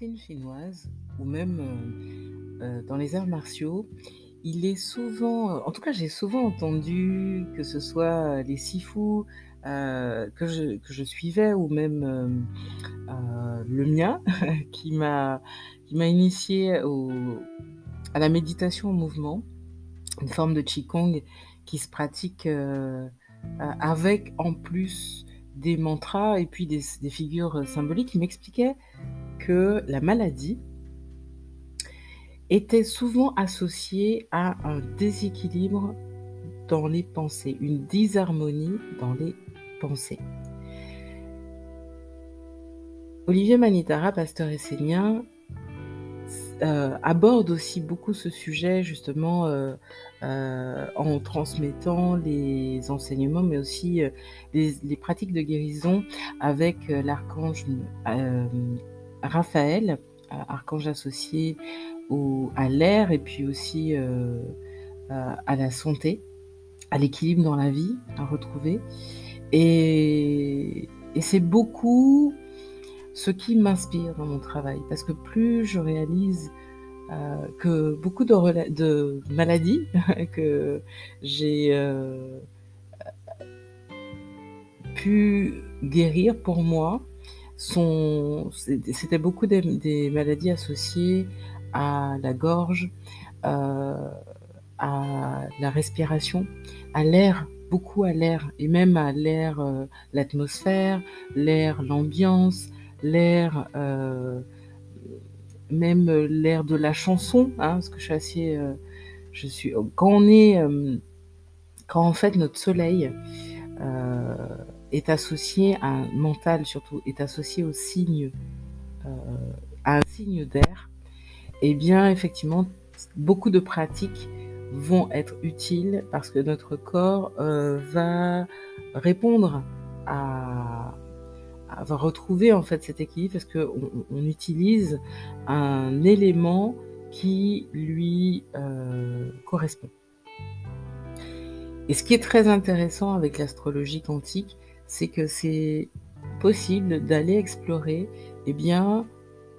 médecine chinoise ou même, heu heu, dans les arts martiaux, il est souvent, en tout cas, j'ai souvent entendu que ce soit, les Sifu, heu, que je suivais ou même, le mien qui m'a au à la méditation au mouvement, une forme de qigong qui se pratique, avec en plus des mantras et puis des des figures, symboliques. Il m'expliquait la maladie était souvent associée à un déséquilibre dans les pensées, une disharmonie dans les pensées. Olivier Manitara, pasteur essénien, heu, aborde aussi beaucoup ce sujet justement, heu heu, en transmettant les enseignements, mais aussi, les pratiques de guérison avec, l'archange Raphaël, a archange associé au à l'air et puis aussi, heu heu, à la santé, à l'équilibre dans la vie, à retrouver et c'est beaucoup ce qui m'inspire dans mon travail. Parce que plus je réalise, que beaucoup de maladies que j'ai, pu guérir pour moi sont c'ét c'était beaucoup des maladies associées à la gorge, heu, à la respiration, à l'air, beaucoup à l'air et même à l'air, heu, l'atmosphère, l'air, l'ambiance, l'air, heu, même l'air de la chanson, hein, parce que je suis assez, heu, je suis quand on est, hem, quand en fait notre soleil, heu, est associé à un mental surtout, est associé au signe, heu, à un signe d'air et bien effectivement beaucoup de pratiques vont être utiles parce que notre corps, heu, va répondre à va retrouver en fait cet équilibre parce qu'on on utilise un élément qui lui, heu, correspond. Et ce qui est très intéressant avec l'astrologie quantique, c'est que c'est possible d'aller explorer et bien,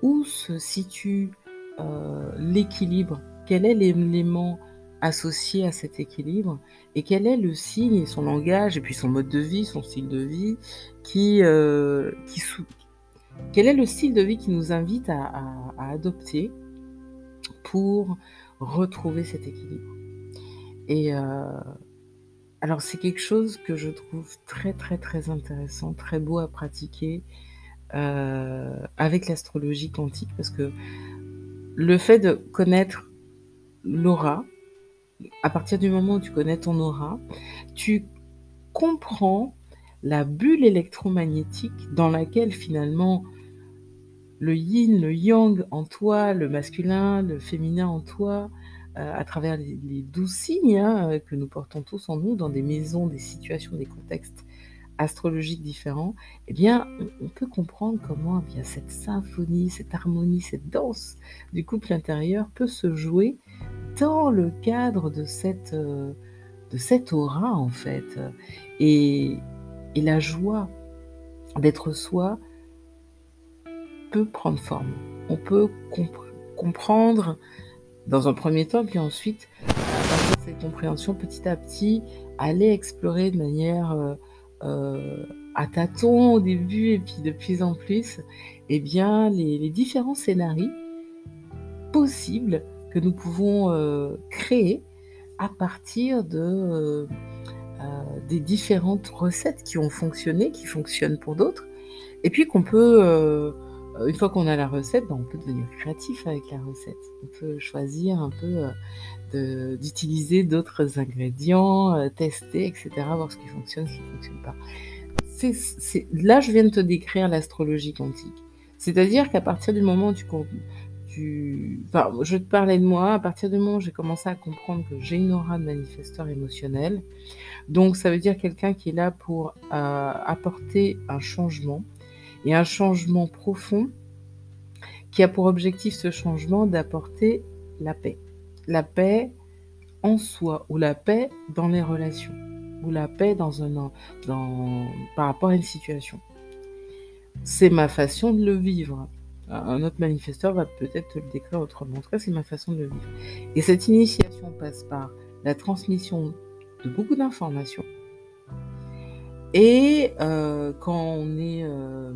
où se situe, heu, l'équilibre? Quel est l'élément associé à cet équilibre? Et quel est le signe son langage et puis son mode de vie, son style de vie qui, heu, qui quel est le style de vie qui nous invite à à adopter pour retrouver cet équilibre? Et heu, alors c'est quelque chose que je trouve très, très, très intéressant, très beau à pratiquer, heu, avec l'astrologie quantique parce que le fait de connaître l'aura, à partir du moment où tu connais ton aura, tu comprends la bulle électromagnétique dans laquelle finalement le yin, le yang en toi, le masculin, le féminin en toi, à travers les les 12 signes, hein, heu, que nous portons tous en nous dans des maisons, des situations, des contextes astrologiques différents et bien, on peut comprendre comment a cette symphonie, cette harmonie, cette danse du couple intérieur peut se jouer dans le cadre de cette, heu, de cette aura en fait, et et la joie d'être soi peut prendre forme. On peut compr comprendre dans un 1er temps, puis ensuite, à partir de cette compréhension, petit à petit, aller explorer de manière, heu heu, à tâtons au début et puis de plus en plus et bien les différents scénarii possibles que nous pouvons, heu, créer à partir de, des différentes recettes qui ont fonctionné, qui fonctionnent pour d'autres et puis qu'on peut, une fois qu'on a la recette, ben, on peut devenir créatif avec la recette. On peut choisir un peu, de d'utiliser d'autres ingrédients, heu, tester et cetera, voir ce qui fonctionne, ce qui fonctionne pas. Là, je viens de te décrire l'astrologie quantique. C'est-à-dire qu'à partir du moment où tu je te parler de moi, à partir du moment où j'ai commencé à comprendre que j'ai une aura de manifesteur émotionnel, donc ça veut dire quelqu'un qui est là pour, apporter un changement et un changement profond qui a pour objectif ce changement d'apporter la paix. La paix en soi ou la paix dans les relations ou la paix dans un dans par rapport à une situation. C'est ma façon de le vivre. un autre manifesteur va peut-être le décrire autrement. En tout cas, c'est ma façon de le vivre. Et cette initiation passe par la transmission de beaucoup d'informations. Et euh, quand on est euh,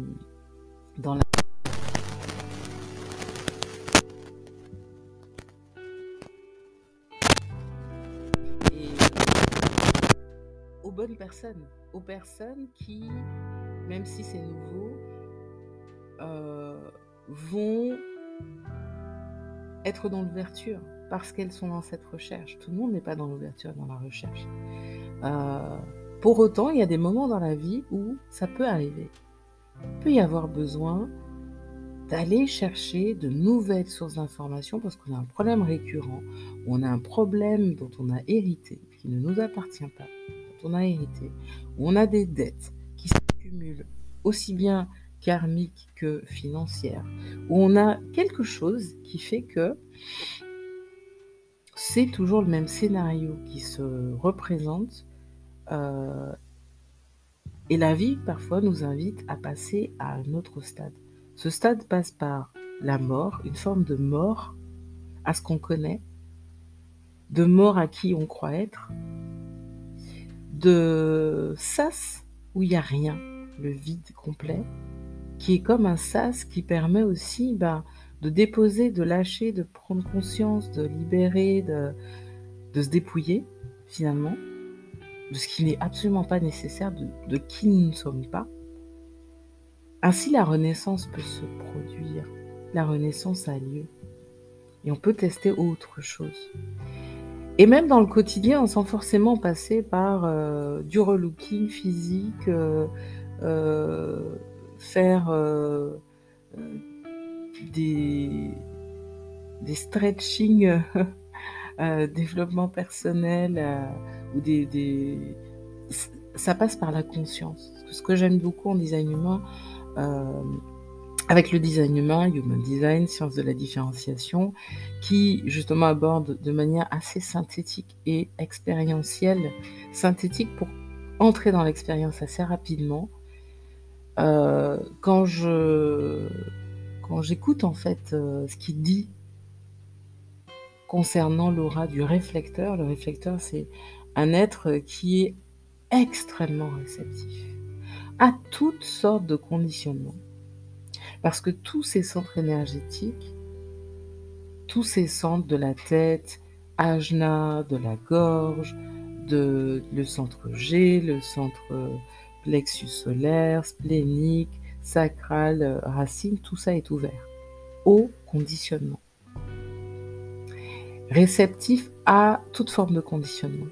dans la aux bonnes personnes, aux personnes qui, même si c'est nouveau, euh, vont être dans l'ouverture parce qu'elles sont dans cette recherche. Tout le monde n'est pas dans l'ouverture, dans la recherche. Pour autant, il y a des moments dans la vie où ça peut arriver. Il peut y avoir besoin d'aller chercher de nouvelles sources d'informations parce qu'on a un problème récurrent, ou on a un problème dont on a hérité, qui ne nous appartient pas, dont on a hérité, ou on a des dettes qui s'accumulent aussi bien karmique que financière, où on a quelque chose qui fait que c'est toujours le même scénario qui se représente. Euh, et la vie, parfois, nous invite à passer à un autre stade. Ce stade passe par la mort, une forme de mort à ce qu'on connaît, de mort à qui on croit être, de sas où il n'y a rien, le vide complet, qui est comme un sas qui permet aussi ben, de déposer, de lâcher, de prendre conscience, de libérer, de, de se dépouiller finalement de ce qui n'est absolument pas nécessaire, de, qui nous ne sommes pas. Ainsi, la renaissance peut se produire. La renaissance a lieu. Et on peut tester autre chose. Et même dans le quotidien, sans forcément passer par euh, du relooking physique, euh, euh, faire des, des stretching, développement personnel, ou Ça passe par la conscience. Ce que j'aime beaucoup en design humain, avec le design humain, Human Design, science de la différenciation, qui justement aborde de manière assez synthétique et expérientielle, synthétique pour entrer dans l'expérience assez rapidement, euh, quand je quand j'écoute en fait euh, ce qu'il dit concernant l'aura du réflecteur, le réflecteur c'est un être qui est extrêmement réceptif à toutes sortes de conditionnements. Parce que tous ces centres énergétiques, tous ces centres de la tête, ajna, de la gorge, le centre G, le centre plexus solaire, splénique, sacral, racine, tout ça est ouvert au conditionnement. Réceptif à toute forme de conditionnement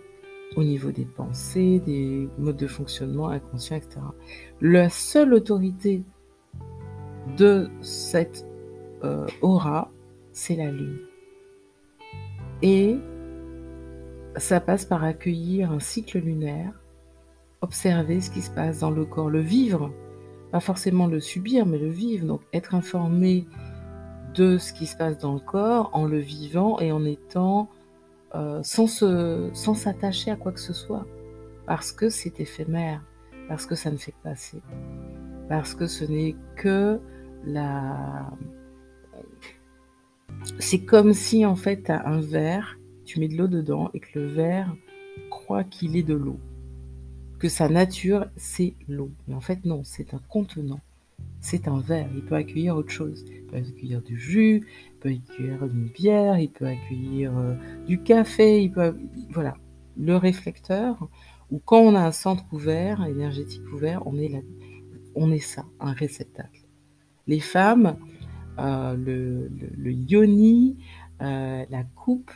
au niveau des pensées, des modes de fonctionnement inconscients, etc. La seule autorité de cette euh, aura, c'est la lune. Et ça passe par accueillir un cycle lunaire observer ce qui se passe dans le corps, le vivre, pas forcément le subir, mais le vivre, donc être informé de ce qui se passe dans le corps en le vivant et en étant euh, sans s'attacher à quoi que ce soit, parce que c'est éphémère, parce que ça ne fait que passer, parce que ce n'est que la c'est comme si en fait tu as un verre, tu mets de l'eau dedans et que le verre croit qu'il est de l'eau que sa nature, c'est l'eau. Mais en fait, non, c'est un contenant. C'est un verre. Il peut accueillir autre chose. Il peut accueillir du jus, peut accueillir une bière, il peut accueillir euh, du café. Il peut, voilà. Le réflecteur, ou quand on a un centre ouvert, énergétique ouvert, on est on est ça, un réceptacle. Les femmes, euh, le, le, yoni, euh, la coupe,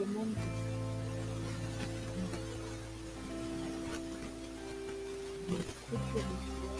ремонту. Thank you.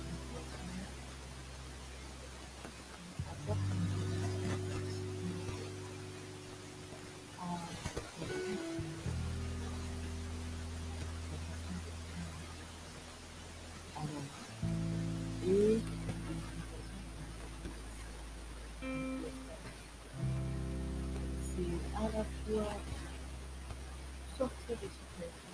I love you. Çok teşekkür ederim.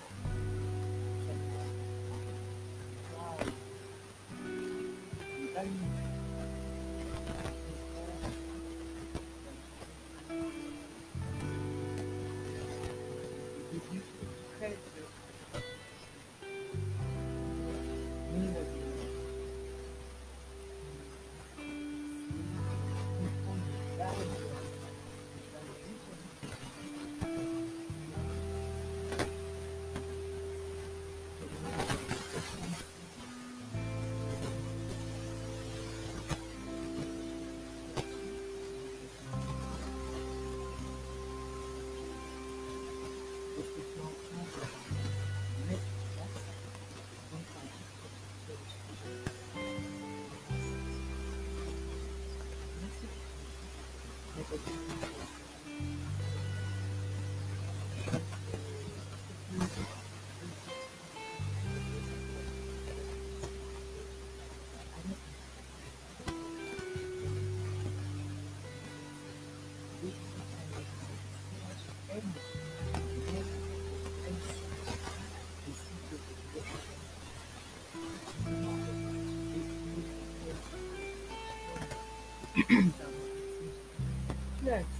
Mm-hmm. next.